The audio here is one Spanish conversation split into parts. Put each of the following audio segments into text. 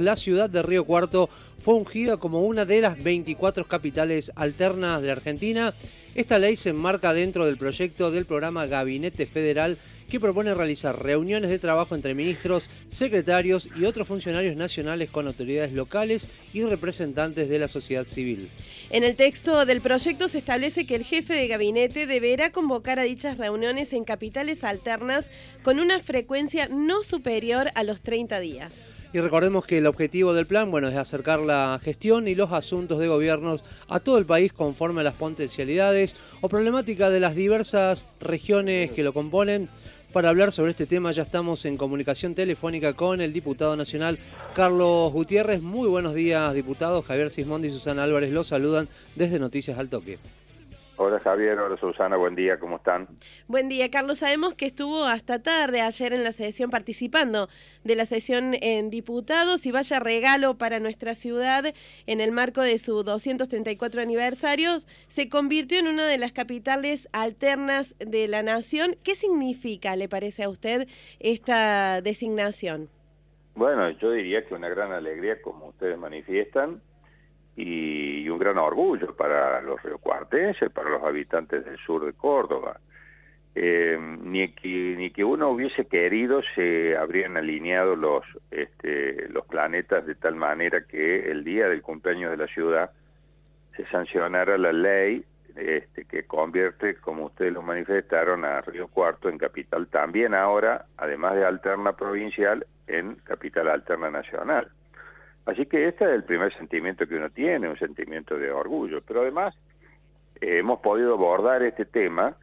La ciudad de Río Cuarto fue ungida como una de las 24 capitales alternas de Argentina. Esta ley se enmarca dentro del proyecto del programa Gabinete Federal que propone realizar reuniones de trabajo entre ministros, secretarios y otros funcionarios nacionales con autoridades locales y representantes de la sociedad civil. En el texto del proyecto se establece que el jefe de gabinete deberá convocar a dichas reuniones en capitales alternas con una frecuencia no superior a los 30 días. Y recordemos que el objetivo del plan bueno, es acercar la gestión y los asuntos de gobiernos a todo el país conforme a las potencialidades o problemáticas de las diversas regiones que lo componen. Para hablar sobre este tema ya estamos en comunicación telefónica con el diputado nacional Carlos Gutiérrez. Muy buenos días, diputados. Javier Sismondi y Susana Álvarez los saludan desde Noticias al Toque. Hola Javier, hola Susana, buen día, ¿cómo están? Buen día, Carlos. Sabemos que estuvo hasta tarde ayer en la sesión participando de la sesión en diputados y vaya regalo para nuestra ciudad en el marco de su 234 aniversario. Se convirtió en una de las capitales alternas de la nación. ¿Qué significa, le parece a usted, esta designación? Bueno, yo diría que una gran alegría, como ustedes manifiestan, y, un gran orgullo para los riocuartenses, para los habitantes del sur de Córdoba. Eh, ni, que, ni que uno hubiese querido se habrían alineado los, este, los planetas de tal manera que el día del cumpleaños de la ciudad se sancionara la ley este, que convierte, como ustedes lo manifestaron, a Río Cuarto en capital también ahora, además de alterna provincial, en capital alterna nacional. Así que este es el primer sentimiento que uno tiene, un sentimiento de orgullo. Pero además eh, hemos podido abordar este tema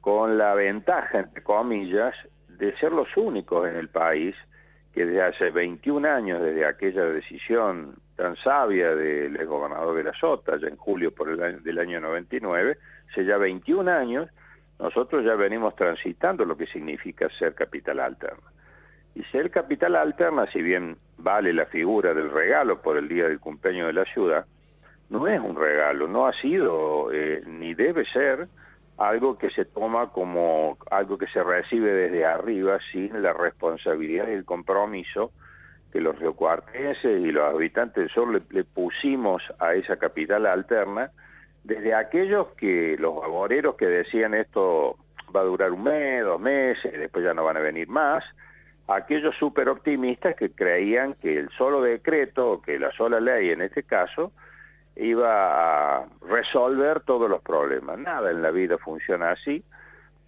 con la ventaja, entre comillas, de ser los únicos en el país que desde hace 21 años, desde aquella decisión tan sabia del gobernador de la Sota, ya en julio por el año, del año 99, hace ya 21 años, nosotros ya venimos transitando lo que significa ser capital alterna. Y ser capital alterna, si bien vale la figura del regalo por el día del cumpleaños de la ciudad, no es un regalo, no ha sido eh, ni debe ser algo que se toma como algo que se recibe desde arriba sin la responsabilidad y el compromiso que los riocuartenses y los habitantes del sur le, pusimos a esa capital alterna, desde aquellos que, los laboreros que decían esto va a durar un mes, dos meses, después ya no van a venir más, aquellos super optimistas que creían que el solo decreto, que la sola ley en este caso, iba a resolver todos los problemas. Nada en la vida funciona así,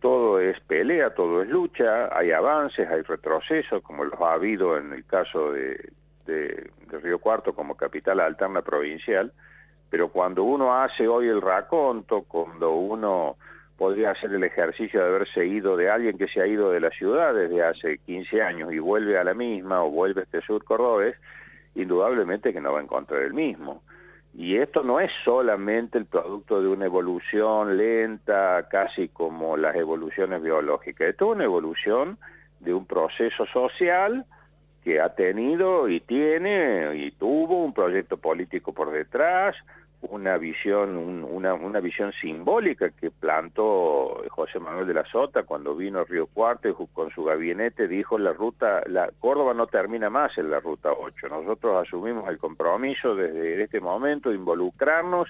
todo es pelea, todo es lucha, hay avances, hay retrocesos, como los ha habido en el caso de, de, de Río Cuarto como capital alterna provincial, pero cuando uno hace hoy el raconto, cuando uno podría hacer el ejercicio de haberse ido de alguien que se ha ido de la ciudad desde hace 15 años y vuelve a la misma o vuelve a este sur cordobés, indudablemente que no va a encontrar el mismo. Y esto no es solamente el producto de una evolución lenta, casi como las evoluciones biológicas, esto es una evolución de un proceso social que ha tenido y tiene y tuvo un proyecto político por detrás, una visión, una, visión simbólica que plantó José Manuel de la Sota cuando vino a Río Cuarto y con su gabinete dijo la ruta, la Córdoba no termina más en la ruta 8. Nosotros asumimos el compromiso desde este momento de involucrarnos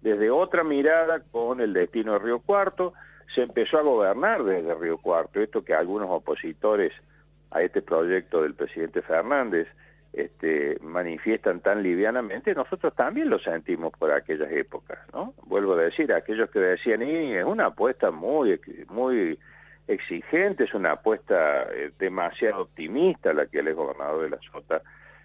desde otra mirada con el destino de Río Cuarto. Se empezó a gobernar desde Río Cuarto, esto que algunos opositores a este proyecto del presidente Fernández este, manifiestan tan livianamente, nosotros también lo sentimos por aquellas épocas, ¿no? Vuelvo a decir, aquellos que decían, y es una apuesta muy, muy exigente, es una apuesta eh, demasiado optimista la que el gobernador de la Sota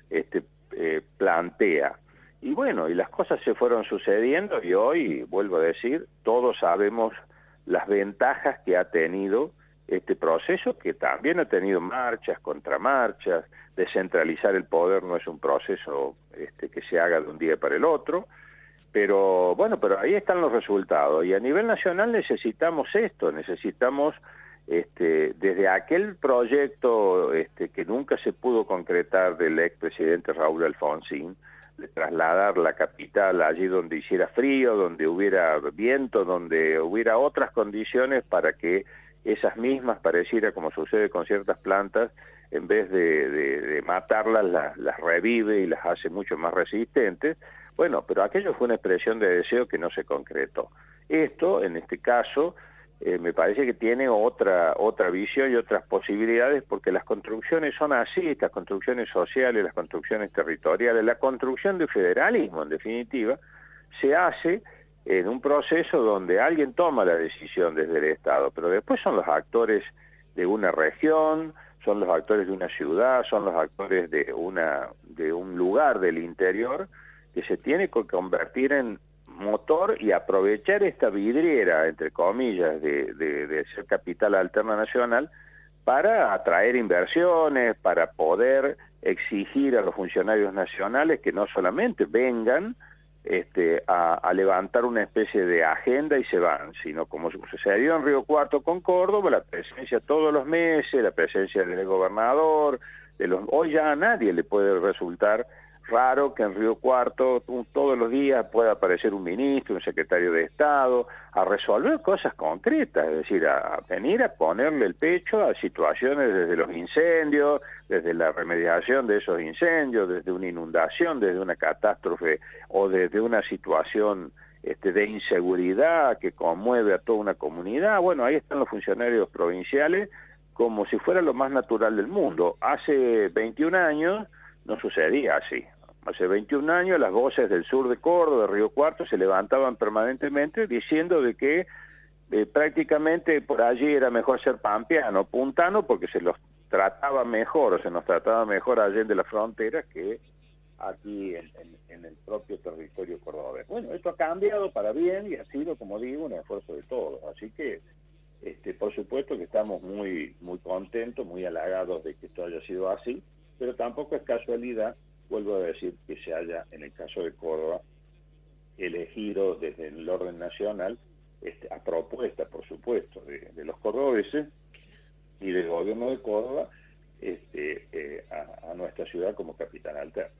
este, eh, plantea. Y bueno, y las cosas se fueron sucediendo y hoy, vuelvo a decir, todos sabemos las ventajas que ha tenido este proceso que también ha tenido marchas, contramarchas, descentralizar el poder no es un proceso este, que se haga de un día para el otro, pero bueno, pero ahí están los resultados. Y a nivel nacional necesitamos esto, necesitamos este, desde aquel proyecto este, que nunca se pudo concretar del expresidente Raúl Alfonsín, de trasladar la capital allí donde hiciera frío, donde hubiera viento, donde hubiera otras condiciones para que esas mismas, pareciera como sucede con ciertas plantas, en vez de, matarlas, las, revive y las hace mucho más resistentes. Bueno, pero aquello fue una expresión de deseo que no se concretó. Esto, en este caso, eh, me parece que tiene otra, otra visión y otras posibilidades porque las construcciones son así, las construcciones sociales, las construcciones territoriales, la construcción de federalismo, en definitiva, se hace en un proceso donde alguien toma la decisión desde el Estado, pero después son los actores de una región, son los actores de una ciudad, son los actores de, una, de un lugar del interior que se tiene que convertir en motor y aprovechar esta vidriera, entre comillas, de, de ser capital alterna nacional para atraer inversiones, para poder exigir a los funcionarios nacionales que no solamente vengan, este, a, levantar una especie de agenda y se van, sino como sucedió en Río Cuarto con Córdoba, la presencia todos los meses, la presencia del gobernador, de los, hoy ya a nadie le puede resultar raro que en Río Cuarto todos los días pueda aparecer un ministro, un secretario de Estado, a resolver cosas concretas, es decir, a, venir a ponerle el pecho a situaciones desde los incendios, desde la remediación de esos incendios, desde una inundación, desde una catástrofe o desde una situación este, de inseguridad que conmueve a toda una comunidad. Bueno, ahí están los funcionarios provinciales como si fuera lo más natural del mundo. Hace 21 años no sucedía así. Hace 21 años las voces del sur de Córdoba, de Río Cuarto, se levantaban permanentemente diciendo de que eh, prácticamente por allí era mejor ser pampeano, puntano, porque se los trataba mejor o se nos trataba mejor allí de la frontera que aquí en, el propio territorio cordobés. Bueno, esto ha cambiado para bien y ha sido, como digo, un esfuerzo de todos. Así que, este, por supuesto que estamos muy, muy contentos, muy halagados de que esto haya sido así, pero tampoco es casualidad vuelvo a decir que se haya, en el caso de Córdoba, elegido desde el orden nacional, este, a propuesta, por supuesto, de, los cordobeses y del gobierno de Córdoba, este, eh, a, nuestra ciudad como capital alterna.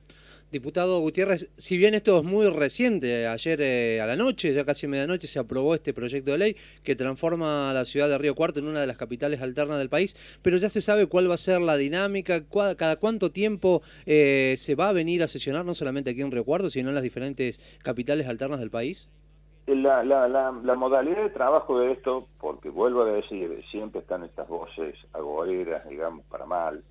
Diputado Gutiérrez, si bien esto es muy reciente, ayer eh, a la noche, ya casi medianoche, se aprobó este proyecto de ley que transforma a la ciudad de Río Cuarto en una de las capitales alternas del país, pero ya se sabe cuál va a ser la dinámica, cada cuánto tiempo eh, se va a venir a sesionar, no solamente aquí en Río Cuarto, sino en las diferentes capitales alternas del país. La, la, la, la, modalidad de trabajo de esto, porque vuelvo a decir, siempre están estas voces agoreras, digamos, para mal,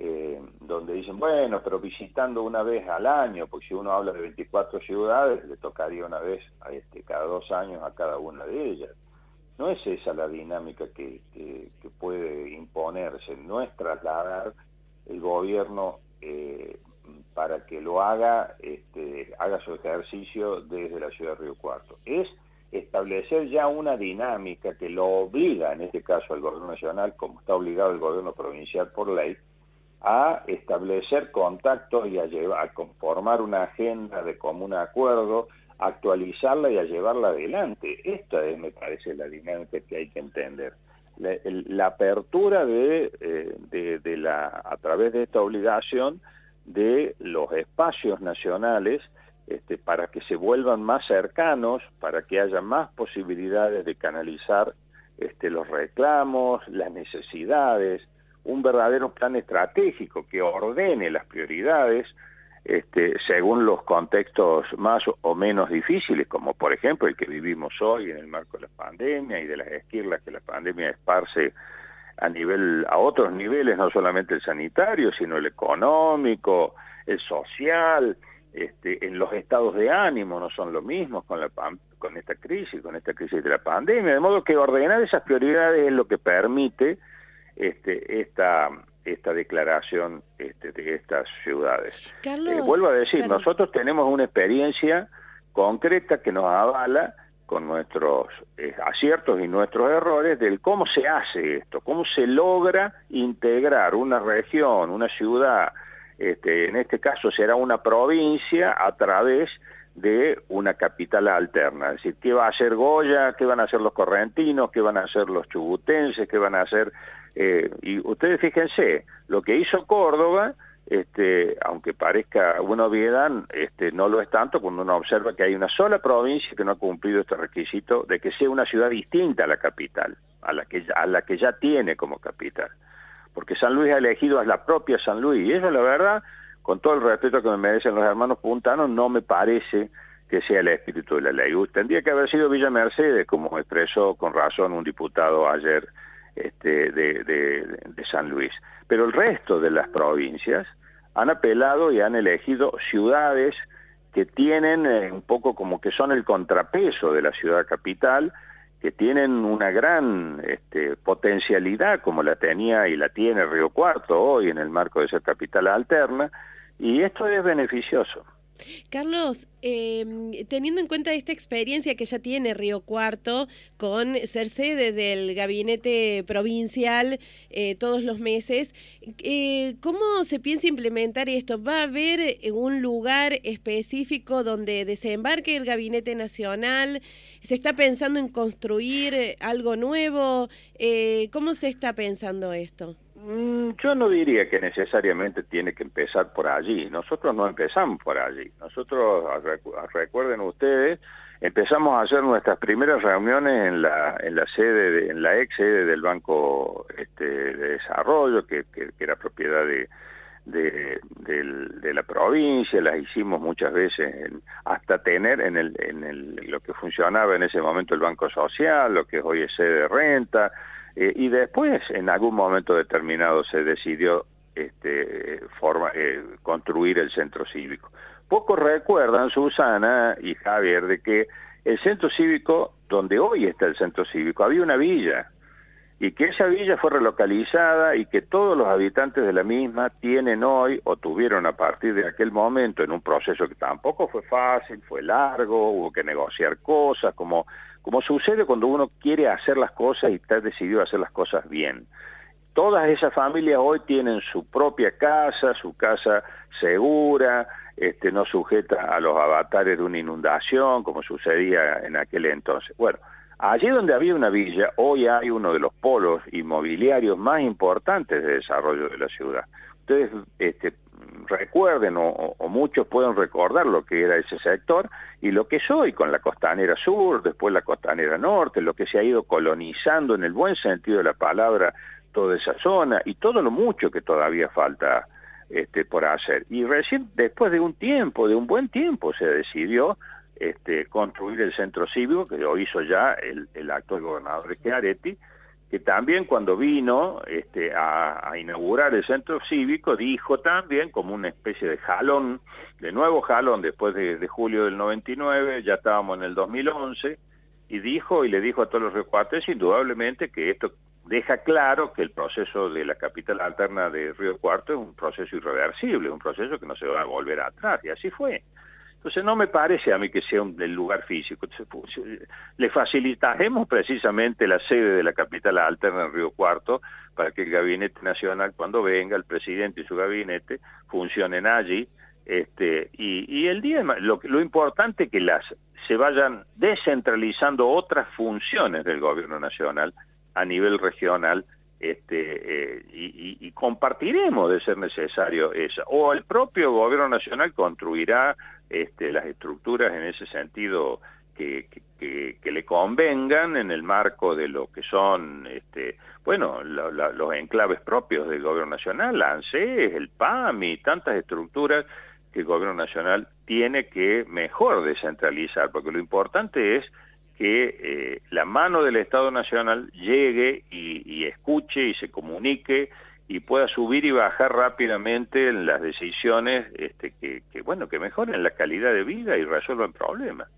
eh, donde dicen, bueno, pero visitando una vez al año, porque si uno habla de 24 ciudades, le tocaría una vez este, cada dos años a cada una de ellas. No es esa la dinámica que, que, puede imponerse, no es trasladar el gobierno eh, para que lo haga, este, haga su ejercicio desde la ciudad de Río Cuarto. Es establecer ya una dinámica que lo obliga, en este caso al gobierno nacional, como está obligado el gobierno provincial por ley, a establecer contactos y a, llevar, a conformar una agenda de común acuerdo, actualizarla y a llevarla adelante. Esta es, me parece, la dinámica que hay que entender. La, apertura eh, de, de, la, a través de esta obligación de los espacios nacionales este, para que se vuelvan más cercanos, para que haya más posibilidades de canalizar este, los reclamos, las necesidades, un verdadero plan estratégico que ordene las prioridades este, según los contextos más o menos difíciles, como por ejemplo el que vivimos hoy en el marco de la pandemia y de las esquirlas que la pandemia esparce a nivel a otros niveles, no solamente el sanitario, sino el económico, el social, este, en los estados de ánimo no son lo mismo con, con esta crisis, con esta crisis de la pandemia, de modo que ordenar esas prioridades es lo que permite este, esta, esta declaración este, de estas ciudades. Eh, vuelvo a decir, nosotros tenemos una experiencia concreta que nos avala con nuestros eh, aciertos y nuestros errores del cómo se hace esto, cómo se logra integrar una región, una ciudad, este, en este caso será una provincia a través de una capital alterna. Es decir, ¿qué va a hacer Goya? ¿Qué van a hacer los correntinos? ¿Qué van a hacer los chubutenses? ¿Qué van a hacer eh, y ustedes fíjense, lo que hizo Córdoba, este, aunque parezca una obviedad, este, no lo es tanto cuando uno observa que hay una sola provincia que no ha cumplido este requisito de que sea una ciudad distinta a la capital, a la que, a la que ya tiene como capital. porque San Luis ha elegido a la propia San Luis, y eso la verdad, con todo el respeto que me merecen los hermanos puntanos, no me parece que sea el espíritu de la ley. Tendría que haber sido Villa Mercedes, como expresó con razón un diputado ayer este, de, San Luis. Pero el resto de las provincias han apelado y han elegido ciudades que tienen eh, un poco como que son el contrapeso de la ciudad capital, que tienen una gran este, potencialidad como la tenía y la tiene Río Cuarto hoy en el marco de ser capital alterna, y esto es beneficioso. Carlos, em, teniendo en cuenta esta experiencia que ya tiene Río Cuarto con ser sede del gabinete provincial eh, todos los meses, eh, ¿cómo se piensa implementar esto? ¿Va a haber eh, un lugar específico donde desembarque el gabinete nacional? ¿Se está pensando en construir algo nuevo? ¿Cómo se está pensando esto? Mm, yo no diría que necesariamente tiene que empezar por allí. Nosotros no empezamos por allí. Nosotros, recuerden ustedes, empezamos a hacer nuestras primeras reuniones en la, en la sede, en la ex sede del Banco este, de Desarrollo, que, era propiedad de, de, la provincia, las hicimos muchas veces hasta tener en, el, en el, lo que funcionaba en ese momento el Banco Social, lo que hoy es sede de renta, eh, y después, en algún momento determinado, se decidió este, eh, construir el centro cívico. Pocos recuerdan, Susana y Javier, de que el centro cívico, donde hoy está el centro cívico, había una villa, y que esa villa fue relocalizada y que todos los habitantes de la misma tienen hoy o tuvieron a partir de aquel momento en un proceso que tampoco fue fácil, fue largo, hubo que negociar cosas, como, como sucede cuando uno quiere hacer las cosas y está decidido a hacer las cosas bien. Todas esas familias hoy tienen su propia casa, su casa segura, este, no sujeta a los avatares de una inundación, como sucedía en aquel entonces. Bueno, Allí donde había una villa, hoy hay uno de los polos inmobiliarios más importantes de desarrollo de la ciudad. Ustedes este, recuerden o, muchos pueden recordar lo que era ese sector y lo que es hoy con la costanera sur, después la costanera norte, lo que se ha ido colonizando en el buen sentido de la palabra toda esa zona y todo lo mucho que todavía falta este, por hacer. Y recién, después de un tiempo, de un buen tiempo, se decidió este, construir el centro cívico, que lo hizo ya el, el actual gobernador Schiaretti, que también cuando vino este, a, inaugurar el centro cívico dijo también como una especie de jalón, de nuevo jalón después de, julio del 99, ya estábamos en el 2011, y dijo y le dijo a todos los recuates indudablemente que esto deja claro que el proceso de la capital alterna de Río Cuarto es un proceso irreversible, un proceso que no se va a volver atrás, y así fue. Entonces no me parece a mí que sea un, lugar físico. Le facilitaremos precisamente la sede de la capital alterna en Río Cuarto para que el gabinete nacional cuando venga, el presidente y su gabinete funcionen allí. Este, y, el día lo, lo importante es que las se vayan descentralizando otras funciones del gobierno nacional a nivel regional este, eh, y, compartiremos de ser necesario esa. O el propio gobierno nacional construirá este, las estructuras en ese sentido que, le convengan en el marco de lo que son, este, bueno, los enclaves propios del gobierno nacional, la ANSES, el PAMI, tantas estructuras que el gobierno nacional tiene que mejor descentralizar, porque lo importante es que eh, la mano del Estado Nacional llegue y, escuche y se comunique y pueda subir y bajar rápidamente en las decisiones este, que, bueno, que mejoren la calidad de vida y resuelvan problemas.